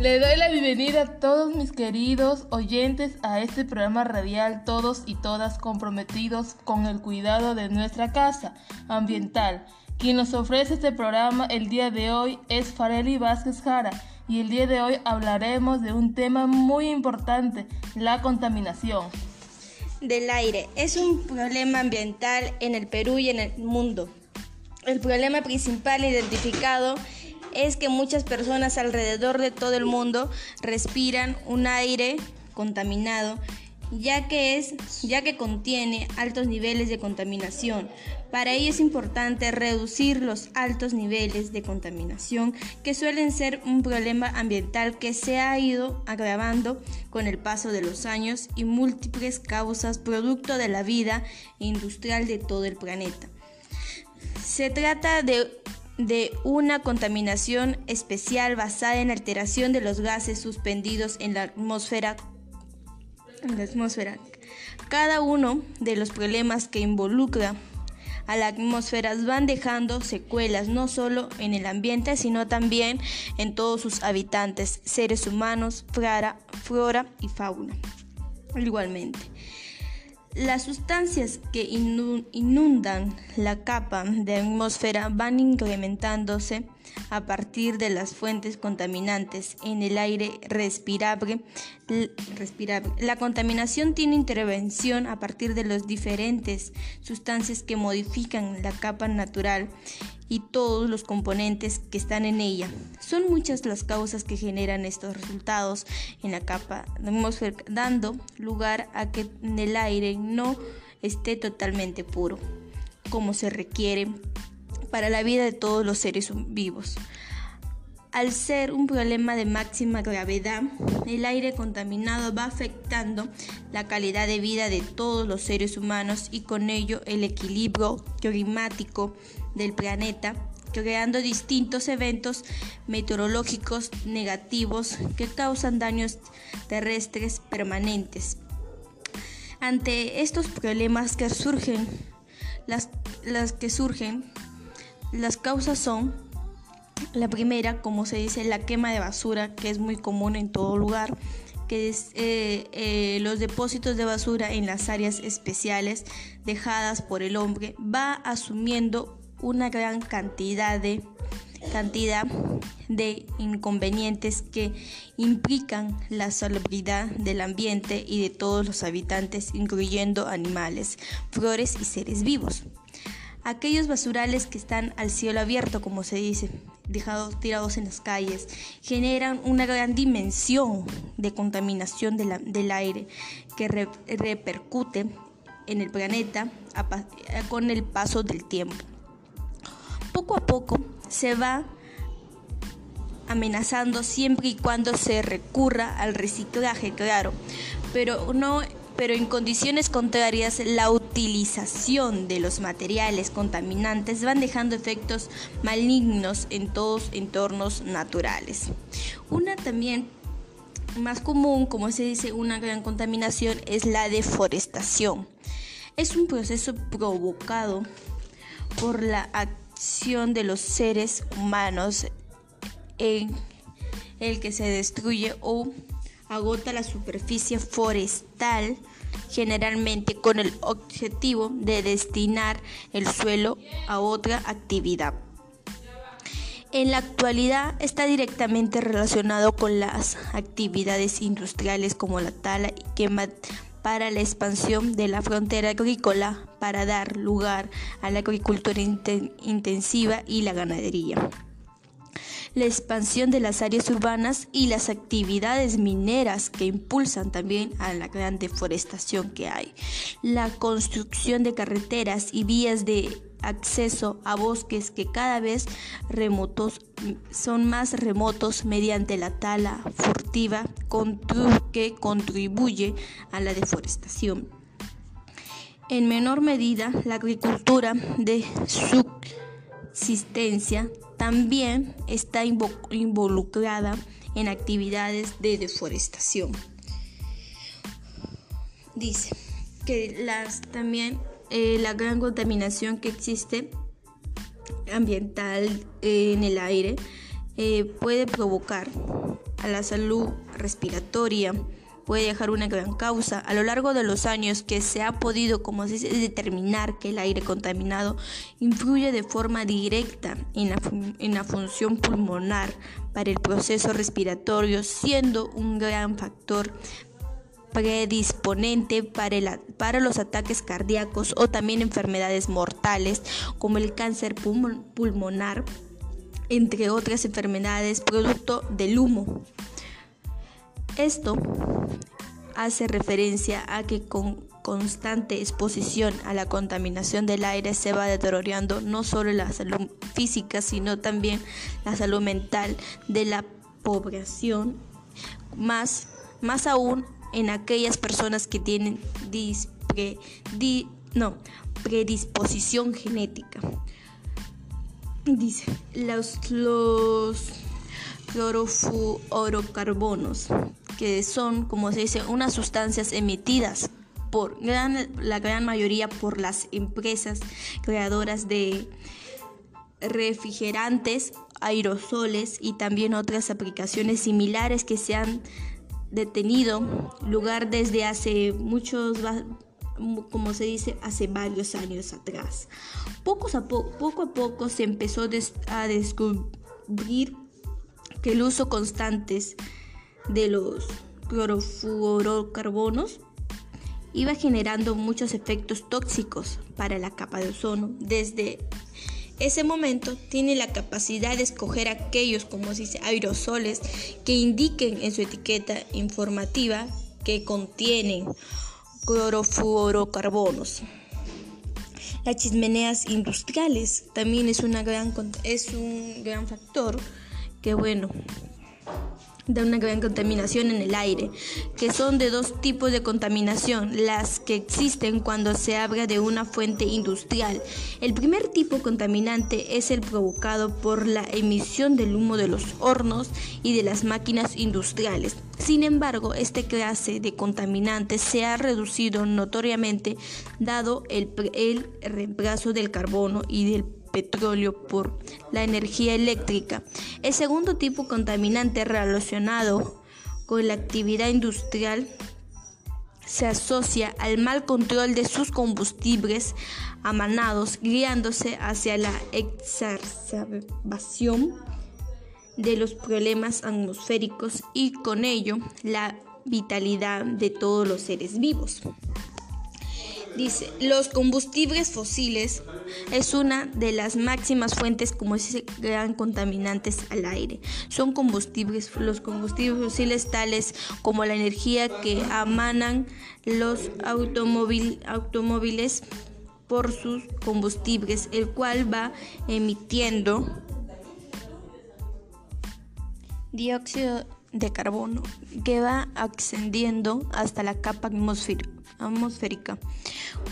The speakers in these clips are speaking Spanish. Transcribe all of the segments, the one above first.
Le doy la bienvenida a todos mis queridos oyentes a este programa radial, todos y todas comprometidos con el cuidado de nuestra casa ambiental. Quien nos ofrece este programa el día de hoy es Fareli Vázquez Jara y el día de hoy hablaremos de un tema muy importante, la contaminación del aire. Es un problema ambiental en el Perú y en el mundo. El problema principal identificado es que muchas personas alrededor de todo el mundo respiran un aire contaminado ya que es ya que contiene altos niveles de contaminación. Para ello es importante reducir los altos niveles de contaminación que suelen ser un problema ambiental que se ha ido agravando con el paso de los años y múltiples causas producto de la vida industrial de todo el planeta. Se trata de de una contaminación especial basada en alteración de los gases suspendidos en la atmósfera. En la atmósfera. Cada uno de los problemas que involucra a la atmósfera van dejando secuelas no solo en el ambiente, sino también en todos sus habitantes, seres humanos, flora, flora y fauna. Igualmente. Las sustancias que inundan la capa de atmósfera van incrementándose a partir de las fuentes contaminantes en el aire respirable. La contaminación tiene intervención a partir de las diferentes sustancias que modifican la capa natural y todos los componentes que están en ella. Son muchas las causas que generan estos resultados en la capa atmósfera, dando lugar a que el aire no esté totalmente puro, como se requiere para la vida de todos los seres vivos. Al ser un problema de máxima gravedad, el aire contaminado va afectando la calidad de vida de todos los seres humanos y con ello el equilibrio climático del planeta, creando distintos eventos meteorológicos negativos que causan daños terrestres permanentes. Ante estos problemas que surgen, las, las que surgen, las causas son la primera, como se dice, la quema de basura, que es muy común en todo lugar, que es eh, eh, los depósitos de basura en las áreas especiales dejadas por el hombre, va asumiendo una gran cantidad de cantidad de inconvenientes que implican la salubridad del ambiente y de todos los habitantes, incluyendo animales, flores y seres vivos. Aquellos basurales que están al cielo abierto, como se dice, dejados tirados en las calles, generan una gran dimensión de contaminación del aire que repercute en el planeta con el paso del tiempo poco a poco se va amenazando siempre y cuando se recurra al reciclaje, claro, pero no pero en condiciones contrarias la utilización de los materiales contaminantes van dejando efectos malignos en todos entornos naturales. Una también más común, como se dice, una gran contaminación es la deforestación. Es un proceso provocado por la de los seres humanos en el que se destruye o agota la superficie forestal generalmente con el objetivo de destinar el suelo a otra actividad. En la actualidad está directamente relacionado con las actividades industriales como la tala y quema para la expansión de la frontera agrícola para dar lugar a la agricultura intensiva y la ganadería. La expansión de las áreas urbanas y las actividades mineras que impulsan también a la gran deforestación que hay. La construcción de carreteras y vías de acceso a bosques que cada vez remotos son más remotos mediante la tala furtiva que contribuye a la deforestación. En menor medida, la agricultura de subsistencia también está involucrada en actividades de deforestación. Dice que las también eh, la gran contaminación que existe ambiental eh, en el aire eh, puede provocar a la salud respiratoria, puede dejar una gran causa. A lo largo de los años que se ha podido, como se dice, determinar que el aire contaminado influye de forma directa en la, en la función pulmonar para el proceso respiratorio, siendo un gran factor predisponente para, para, los ataques cardíacos o también enfermedades mortales como el cáncer pulmonar, entre otras enfermedades producto del humo. Esto hace referencia a que con constante exposición a la contaminación del aire se va deteriorando no solo la salud física, sino también la salud mental de la población, más, más aún en aquellas personas que tienen predisposición genética. Dice, los, los clorofluorocarbonos, que son, como se dice, unas sustancias emitidas por la gran mayoría por las empresas creadoras de refrigerantes, aerosoles y también otras aplicaciones similares que se han detenido lugar desde hace muchos como se dice, hace varios años atrás. Poco a, poco, a poco se empezó a descubrir que el uso constante de los clorofluorocarbonos iba generando muchos efectos tóxicos para la capa de ozono. Desde ese momento tiene la capacidad de escoger aquellos, como se dice, aerosoles que indiquen en su etiqueta informativa que contienen clorofluorocarbonos. Las chimeneas industriales también es, una gran, es un gran factor que bueno, de una gran contaminación en el aire, que son de dos tipos de contaminación, las que existen cuando se habla de una fuente industrial. El primer tipo contaminante es el provocado por la emisión del humo de los hornos y de las máquinas industriales. Sin embargo, este clase de contaminantes se ha reducido notoriamente dado el, el reemplazo del carbono y del petróleo por la energía eléctrica. El segundo tipo contaminante relacionado con la actividad industrial se asocia al mal control de sus combustibles amanados, guiándose hacia la exacerbación de los problemas atmosféricos y con ello la vitalidad de todos los seres vivos. Dice, los combustibles fósiles es una de las máximas fuentes, como se gran contaminantes al aire. Son combustibles, los combustibles fósiles tales como la energía que amanan los automóviles por sus combustibles, el cual va emitiendo dióxido de carbono que va ascendiendo hasta la capa atmosférica.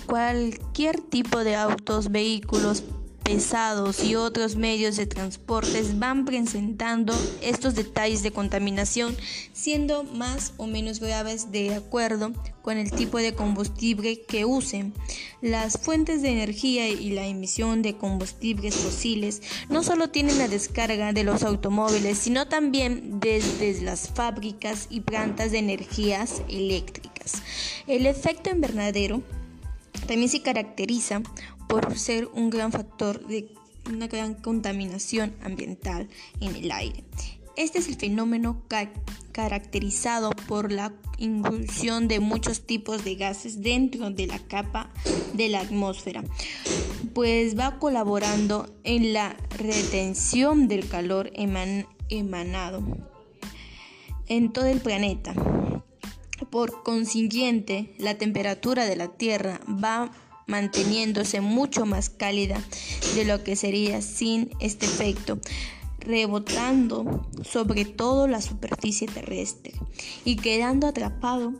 Cualquier tipo de autos, vehículos pesados y otros medios de transportes van presentando estos detalles de contaminación, siendo más o menos graves de acuerdo con el tipo de combustible que usen. Las fuentes de energía y la emisión de combustibles fósiles no solo tienen la descarga de los automóviles, sino también desde las fábricas y plantas de energías eléctricas. El efecto invernadero también se caracteriza por ser un gran factor de una gran contaminación ambiental en el aire. Este es el fenómeno caracterizado por la inclusión de muchos tipos de gases dentro de la capa de la atmósfera, pues va colaborando en la retención del calor emanado en todo el planeta. Por consiguiente, la temperatura de la Tierra va manteniéndose mucho más cálida de lo que sería sin este efecto, rebotando sobre todo la superficie terrestre y quedando atrapado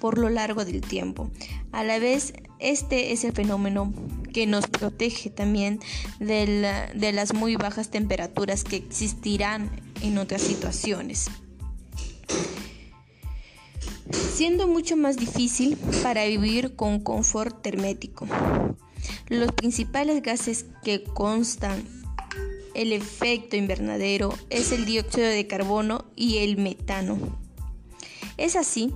por lo largo del tiempo. A la vez, este es el fenómeno que nos protege también de, de las muy bajas temperaturas que existirán en otras situaciones siendo mucho más difícil para vivir con confort hermético. Los principales gases que constan el efecto invernadero es el dióxido de carbono y el metano. Es así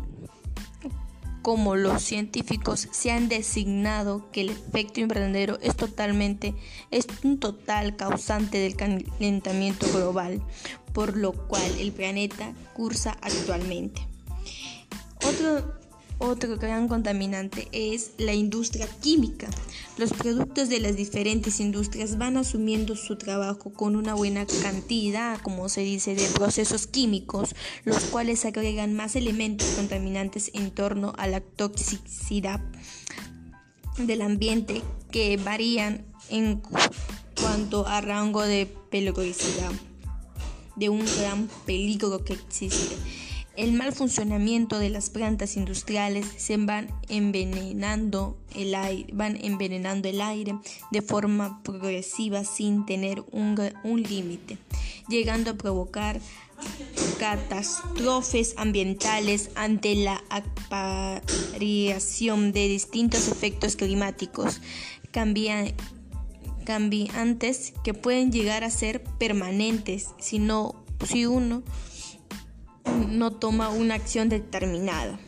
como los científicos se han designado que el efecto invernadero es totalmente es un total causante del calentamiento global, por lo cual el planeta cursa actualmente. Otro otro gran contaminante es la industria química. Los productos de las diferentes industrias van asumiendo su trabajo con una buena cantidad, como se dice, de procesos químicos, los cuales agregan más elementos contaminantes en torno a la toxicidad del ambiente que varían en cuanto a rango de peligrosidad, de un gran peligro que existe. El mal funcionamiento de las plantas industriales se van envenenando el aire, van envenenando el aire de forma progresiva sin tener un, límite, llegando a provocar catástrofes ambientales ante la aparición de distintos efectos climáticos cambiantes que pueden llegar a ser permanentes si, no, si uno no toma una acción determinada.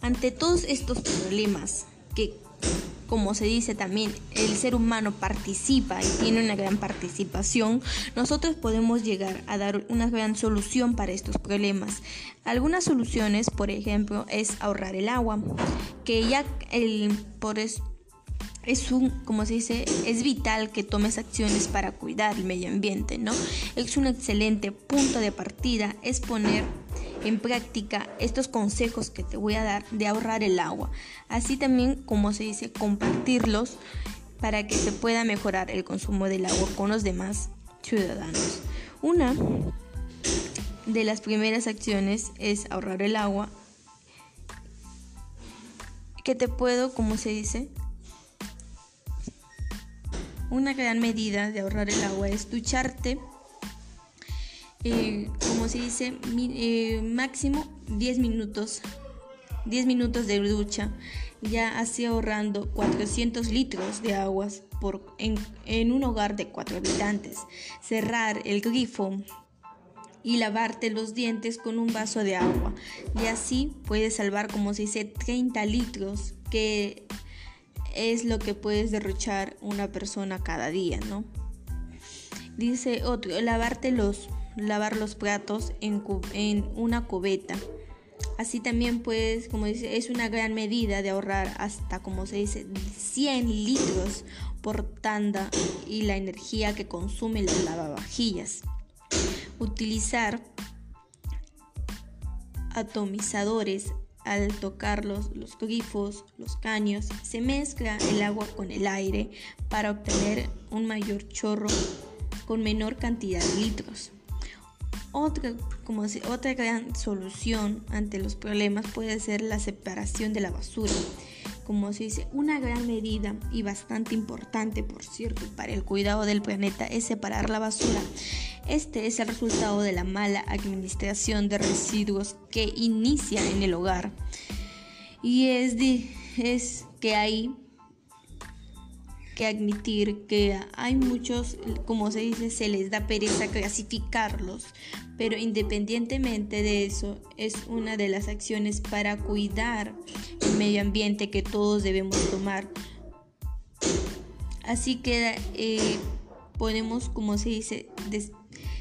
Ante todos estos problemas que, como se dice también, el ser humano participa y tiene una gran participación, nosotros podemos llegar a dar una gran solución para estos problemas. Algunas soluciones, por ejemplo, es ahorrar el agua, que ya el, por eso es un, como se dice, es vital que tomes acciones para cuidar el medio ambiente, ¿no? Es un excelente punto de partida, es poner en práctica estos consejos que te voy a dar de ahorrar el agua. Así también, como se dice, compartirlos para que se pueda mejorar el consumo del agua con los demás ciudadanos. Una de las primeras acciones es ahorrar el agua que te puedo, como se dice, una gran medida de ahorrar el agua es ducharte, eh, como se dice, eh, máximo 10 minutos. 10 minutos de ducha, ya así ahorrando 400 litros de aguas por, en, en un hogar de 4 habitantes. Cerrar el grifo y lavarte los dientes con un vaso de agua. Y así puedes salvar, como se dice, 30 litros que es lo que puedes derrochar una persona cada día, ¿no? Dice otro, lavarte los, lavar los platos en, en una cubeta. Así también puedes, como dice, es una gran medida de ahorrar hasta, como se dice, 100 litros por tanda y la energía que consume el lavavajillas. Utilizar atomizadores al tocar los, grifos, los caños, se mezcla el agua con el aire para obtener un mayor chorro con menor cantidad de litros. Otra, como otra gran solución ante los problemas puede ser la separación de la basura como se dice, una gran medida y bastante importante, por cierto, para el cuidado del planeta es separar la basura. Este es el resultado de la mala administración de residuos que inicia en el hogar. Y es, es que hay que admitir que hay muchos, como se dice, se les da pereza clasificarlos, pero independientemente de eso, es una de las acciones para cuidar el medio ambiente que todos debemos tomar. Así que eh, podemos, como se dice,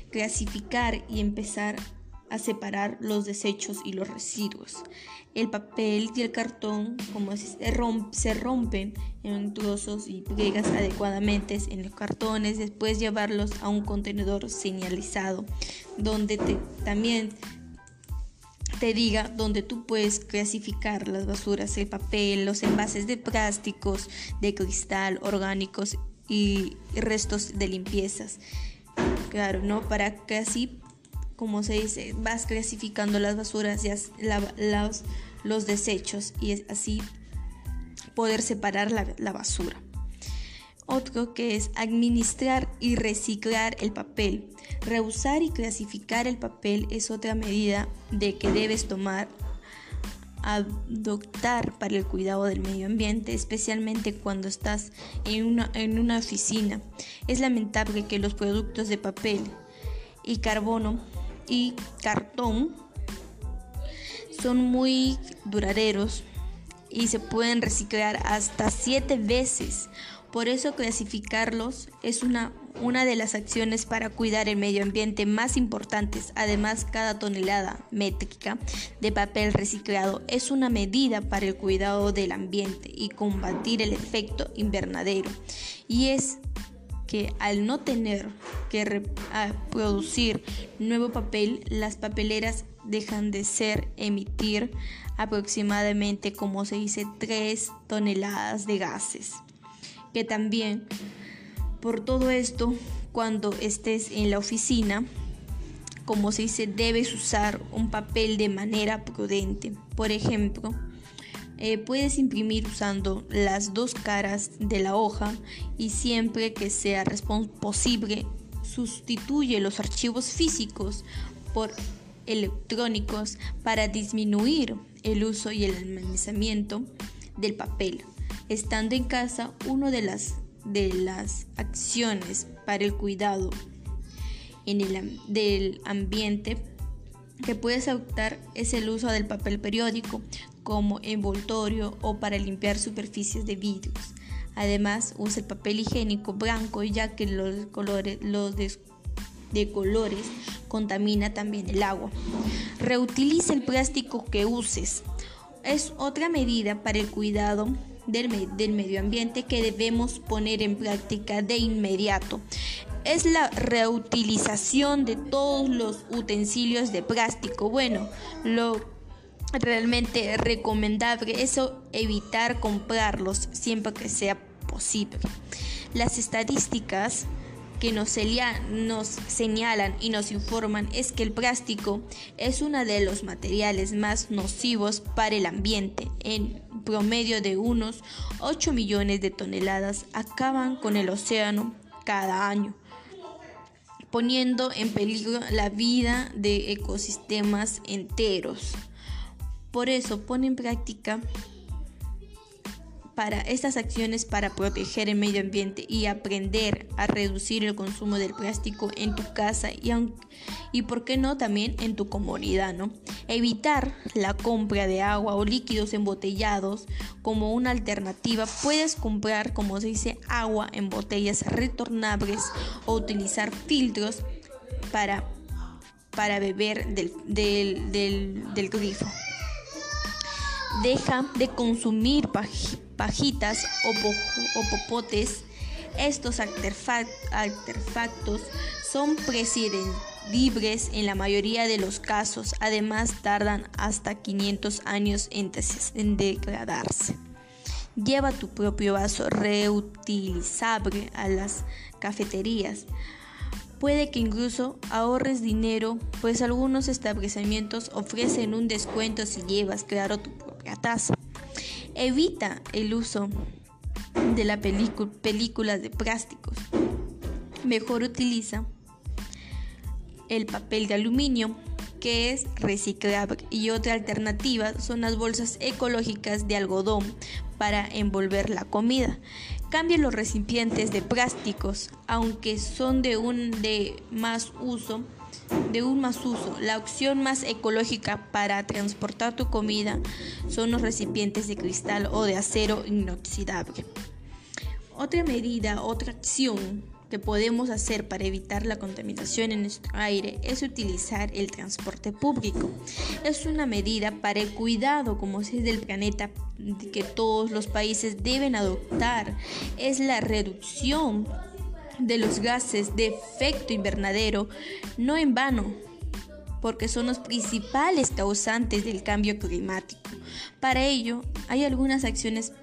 clasificar y empezar a separar los desechos y los residuos. El papel y el cartón, como se, rompen en trozos y pegas adecuadamente en los cartones, después llevarlos a un contenedor señalizado, donde te, también te diga donde tú puedes clasificar las basuras, el papel, los envases de plásticos, de cristal, orgánicos y restos de limpiezas. Claro, ¿no? Para que así como se dice, vas clasificando las basuras y los, los desechos y es así poder separar la, la basura. Otro que es administrar y reciclar el papel. Reusar y clasificar el papel es otra medida de que debes tomar adoptar para el cuidado del medio ambiente, especialmente cuando estás en una, en una oficina. Es lamentable que los productos de papel y carbono y cartón son muy duraderos y se pueden reciclar hasta siete veces. Por eso clasificarlos es una, una de las acciones para cuidar el medio ambiente más importantes. Además, cada tonelada métrica de papel reciclado es una medida para el cuidado del ambiente y combatir el efecto invernadero. Y es que al no tener que producir nuevo papel, las papeleras dejan de ser emitir aproximadamente, como se dice, 3 toneladas de gases. Que también, por todo esto, cuando estés en la oficina, como se dice, debes usar un papel de manera prudente. Por ejemplo, eh, puedes imprimir usando las dos caras de la hoja y siempre que sea posible sustituye los archivos físicos por electrónicos para disminuir el uso y el almacenamiento del papel. Estando en casa, una de las, de las acciones para el cuidado en el, del ambiente que puedes adoptar es el uso del papel periódico como envoltorio o para limpiar superficies de vidrios. Además, usa el papel higiénico blanco ya que los colores, los de colores contamina también el agua. Reutiliza el plástico que uses. Es otra medida para el cuidado del, del, medio ambiente que debemos poner en práctica de inmediato. Es la reutilización de todos los utensilios de plástico. Bueno, lo realmente recomendable es evitar comprarlos siempre que sea posible. Las estadísticas que nos, señalan y nos informan es que el plástico es uno de los materiales más nocivos para el ambiente. En promedio de unos 8 millones de toneladas acaban con el océano cada año, poniendo en peligro la vida de ecosistemas enteros. Por eso pone en práctica para estas acciones para proteger el medio ambiente y aprender a reducir el consumo del plástico en tu casa y, y por qué no también en tu comunidad, ¿no? Evitar la compra de agua o líquidos embotellados como una alternativa. Puedes comprar, como se dice, agua en botellas retornables o utilizar filtros para, para beber del, del grifo. Deja de consumir pajitas o, popotes. Estos artefactos son prescindibles en la mayoría de los casos. Además, tardan hasta 500 años en, degradarse. Lleva tu propio vaso reutilizable a las cafeterías. Puede que incluso ahorres dinero, pues algunos establecimientos ofrecen un descuento si llevas, claro, tu propia taza. Evita el uso de la películas de plásticos. Mejor utiliza el papel de aluminio que es reciclable y otra alternativa son las bolsas ecológicas de algodón para envolver la comida. Cambie los recipientes de plásticos, aunque son de un de más uso, de un más uso. La opción más ecológica para transportar tu comida son los recipientes de cristal o de acero inoxidable. Otra medida, otra acción que podemos hacer para evitar la contaminación en nuestro aire es utilizar el transporte público. Es una medida para el cuidado, como es del planeta, que todos los países deben adoptar. Es la reducción de los gases de efecto invernadero, no en vano, porque son los principales causantes del cambio climático. Para ello, hay algunas acciones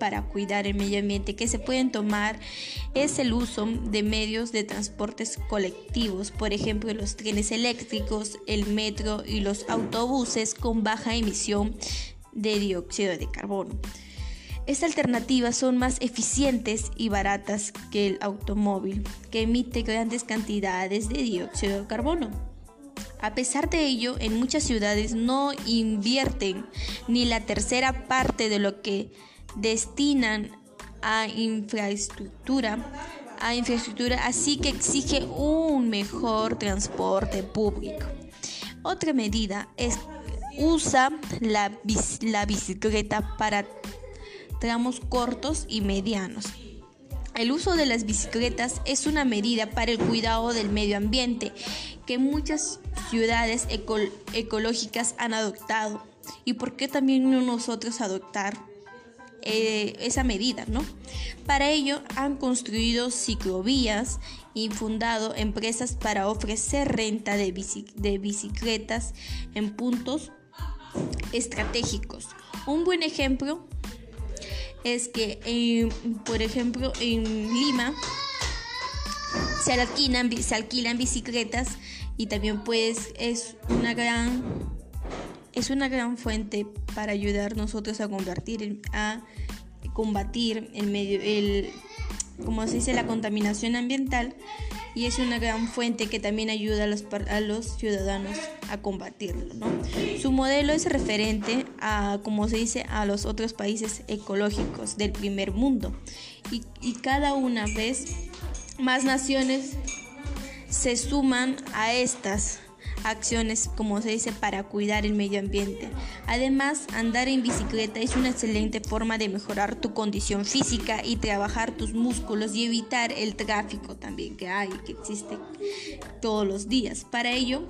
para cuidar el medio ambiente que se pueden tomar es el uso de medios de transportes colectivos, por ejemplo los trenes eléctricos, el metro y los autobuses con baja emisión de dióxido de carbono. Estas alternativas son más eficientes y baratas que el automóvil, que emite grandes cantidades de dióxido de carbono. A pesar de ello, en muchas ciudades no invierten ni la tercera parte de lo que destinan a infraestructura, a infraestructura, así que exige un mejor transporte público. Otra medida es usa la, la bicicleta para tramos cortos y medianos. El uso de las bicicletas es una medida para el cuidado del medio ambiente que muchas ciudades ecológicas han adoptado. ¿Y por qué también no nosotros adoptar eh, esa medida? ¿no? Para ello han construido ciclovías y fundado empresas para ofrecer renta de, de bicicletas en puntos estratégicos. Un buen ejemplo es que, eh, por ejemplo, en Lima se alquilan, se alquilan bicicletas y también pues es una gran es una gran fuente para ayudar nosotros a convertir a combatir el medio el como se dice la contaminación ambiental y es una gran fuente que también ayuda a los, a los ciudadanos a combatirlo. Su modelo es referente a, como se dice, a los otros países ecológicos del primer mundo y, y cada una vez más naciones se suman a estas acciones, como se dice, para cuidar el medio ambiente. Además, andar en bicicleta es una excelente forma de mejorar tu condición física y trabajar tus músculos y evitar el tráfico también que hay, que existe todos los días. Para ello,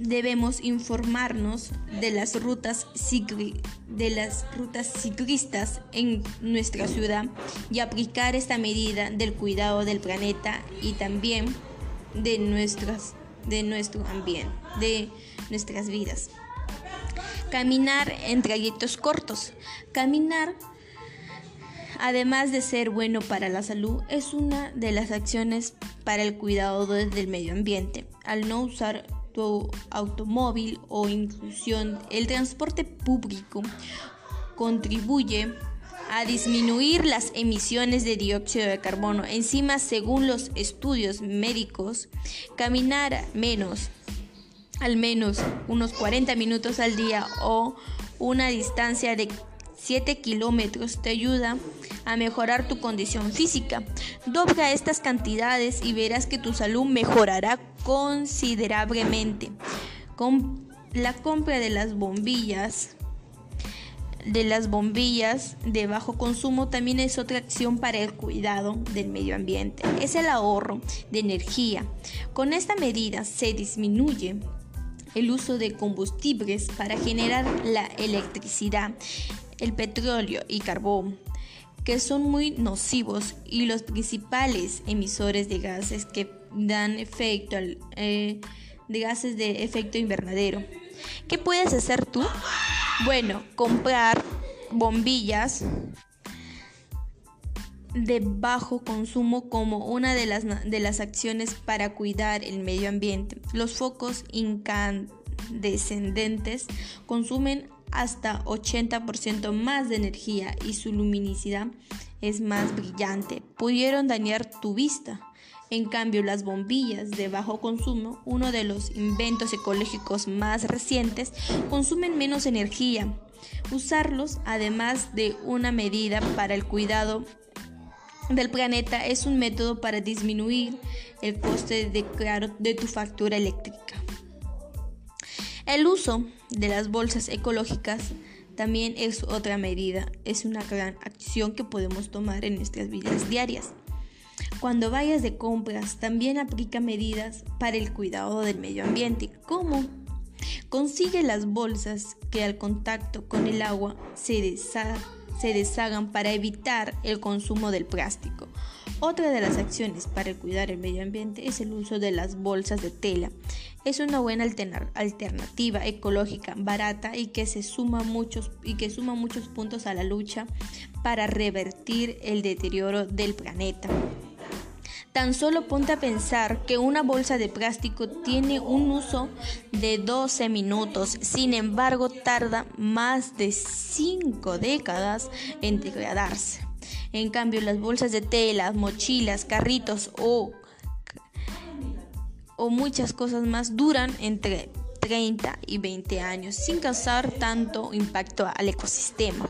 debemos informarnos de las rutas de las rutas ciclistas en nuestra ciudad y aplicar esta medida del cuidado del planeta y también de, nuestras, de nuestro ambiente, de nuestras vidas. Caminar en trayectos cortos. Caminar, además de ser bueno para la salud, es una de las acciones para el cuidado del medio ambiente. Al no usar tu automóvil o inclusión, el transporte público contribuye a disminuir las emisiones de dióxido de carbono. Encima, según los estudios médicos, caminar menos, al menos unos 40 minutos al día o una distancia de 7 kilómetros te ayuda a mejorar tu condición física. Dobla estas cantidades y verás que tu salud mejorará considerablemente. Con la compra de las bombillas de las bombillas de bajo consumo también es otra acción para el cuidado del medio ambiente. Es el ahorro de energía. Con esta medida se disminuye el uso de combustibles para generar la electricidad, el petróleo y carbón, que son muy nocivos y los principales emisores de gases que dan efecto eh, de gases de efecto invernadero. ¿Qué puedes hacer tú? Bueno, comprar bombillas de bajo consumo como una de las, de las acciones para cuidar el medio ambiente. Los focos incandescentes consumen hasta 80% más de energía y su luminosidad es más brillante. Pudieron dañar tu vista. En cambio, las bombillas de bajo consumo, uno de los inventos ecológicos más recientes, consumen menos energía. Usarlos, además de una medida para el cuidado del planeta, es un método para disminuir el coste de, de tu factura eléctrica. El uso de las bolsas ecológicas también es otra medida, es una gran acción que podemos tomar en nuestras vidas diarias. Cuando vayas de compras, también aplica medidas para el cuidado del medio ambiente, como consigue las bolsas que al contacto con el agua se, deshagan para evitar el consumo del plástico. Otra de las acciones para cuidar el medio ambiente es el uso de las bolsas de tela. Es una buena alternativa ecológica, barata y que se suma muchos y que suma muchos puntos a la lucha para revertir el deterioro del planeta. Tan solo ponte a pensar que una bolsa de plástico tiene un uso de 12 minutos, sin embargo tarda más de 5 décadas en degradarse. En cambio, las bolsas de tela, mochilas, carritos o, o muchas cosas más duran entre 30 y 20 años sin causar tanto impacto al ecosistema.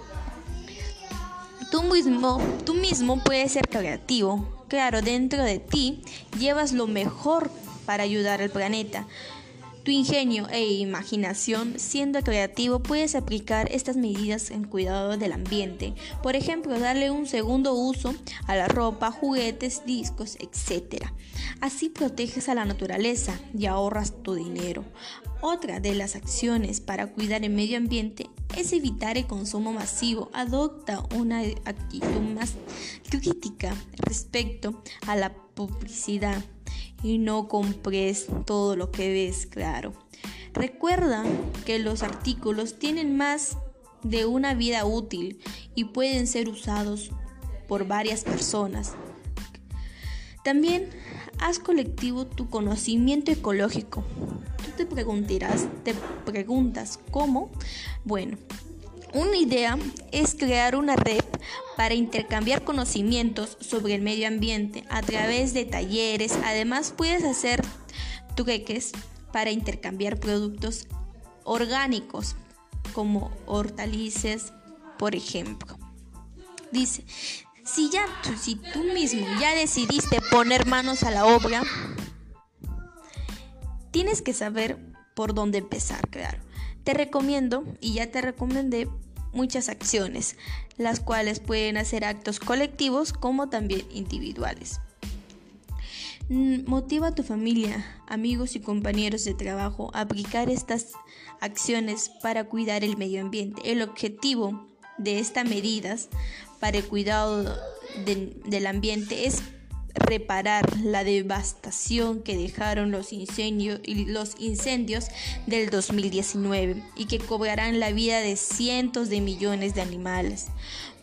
Tú mismo, tú mismo puedes ser creativo. Claro, dentro de ti llevas lo mejor para ayudar al planeta. Tu ingenio e imaginación, siendo creativo, puedes aplicar estas medidas en cuidado del ambiente. Por ejemplo, darle un segundo uso a la ropa, juguetes, discos, etc. Así proteges a la naturaleza y ahorras tu dinero. Otra de las acciones para cuidar el medio ambiente es evitar el consumo masivo. Adopta una actitud más crítica respecto a la publicidad y no compres todo lo que ves, claro. Recuerda que los artículos tienen más de una vida útil y pueden ser usados por varias personas. También haz colectivo tu conocimiento ecológico. Tú te preguntarás, te preguntas cómo. Bueno, una idea es crear una red para intercambiar conocimientos sobre el medio ambiente a través de talleres. Además, puedes hacer trueques para intercambiar productos orgánicos como hortalizas, por ejemplo. Dice, si ya si tú mismo ya decidiste poner manos a la obra, tienes que saber por dónde empezar, claro. Te recomiendo, y ya te recomendé, muchas acciones, las cuales pueden hacer actos colectivos como también individuales. Mm, motiva a tu familia, amigos y compañeros de trabajo a aplicar estas acciones para cuidar el medio ambiente. El objetivo de estas medidas para el cuidado del ambiente es reparar la devastación que dejaron los incendios, del 2019 y que cobrarán la vida de cientos de millones de animales.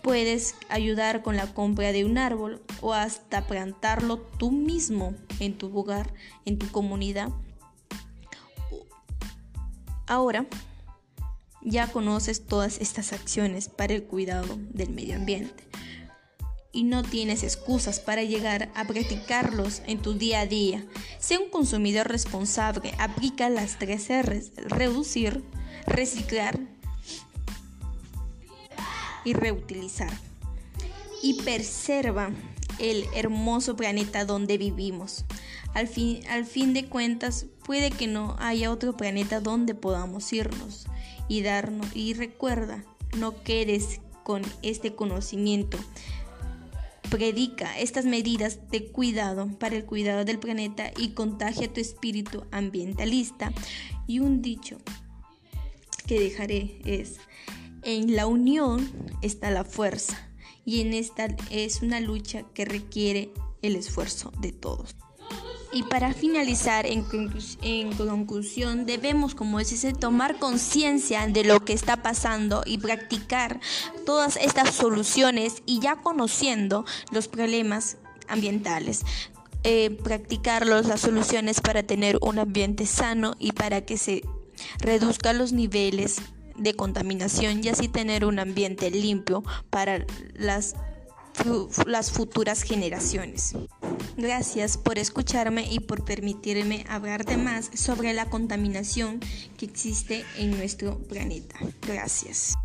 Puedes ayudar con la compra de un árbol o hasta plantarlo tú mismo en tu hogar, en tu comunidad. Ahora ya conoces todas estas acciones para el cuidado del medio ambiente y no tienes excusas para llegar a practicarlos en tu día a día. Sé un consumidor responsable, aplica las tres R's, reducir, reciclar y reutilizar. Y preserva el hermoso planeta donde vivimos. Al fin, al fin de cuentas, puede que no haya otro planeta donde podamos irnos y darnos. Y recuerda, no quedes con este conocimiento Predica estas medidas de cuidado para el cuidado del planeta y contagia tu espíritu ambientalista. Y un dicho que dejaré es, en la unión está la fuerza y en esta es una lucha que requiere el esfuerzo de todos. Y para finalizar, en, conclusión, debemos, como dice, tomar conciencia de lo que está pasando y practicar todas estas soluciones y ya conociendo los problemas ambientales. Eh, practicar las soluciones para tener un ambiente sano y para que se reduzcan los niveles de contaminación y así tener un ambiente limpio para las las futuras generaciones. Gracias por escucharme y por permitirme hablar de más sobre la contaminación que existe en nuestro planeta. Gracias.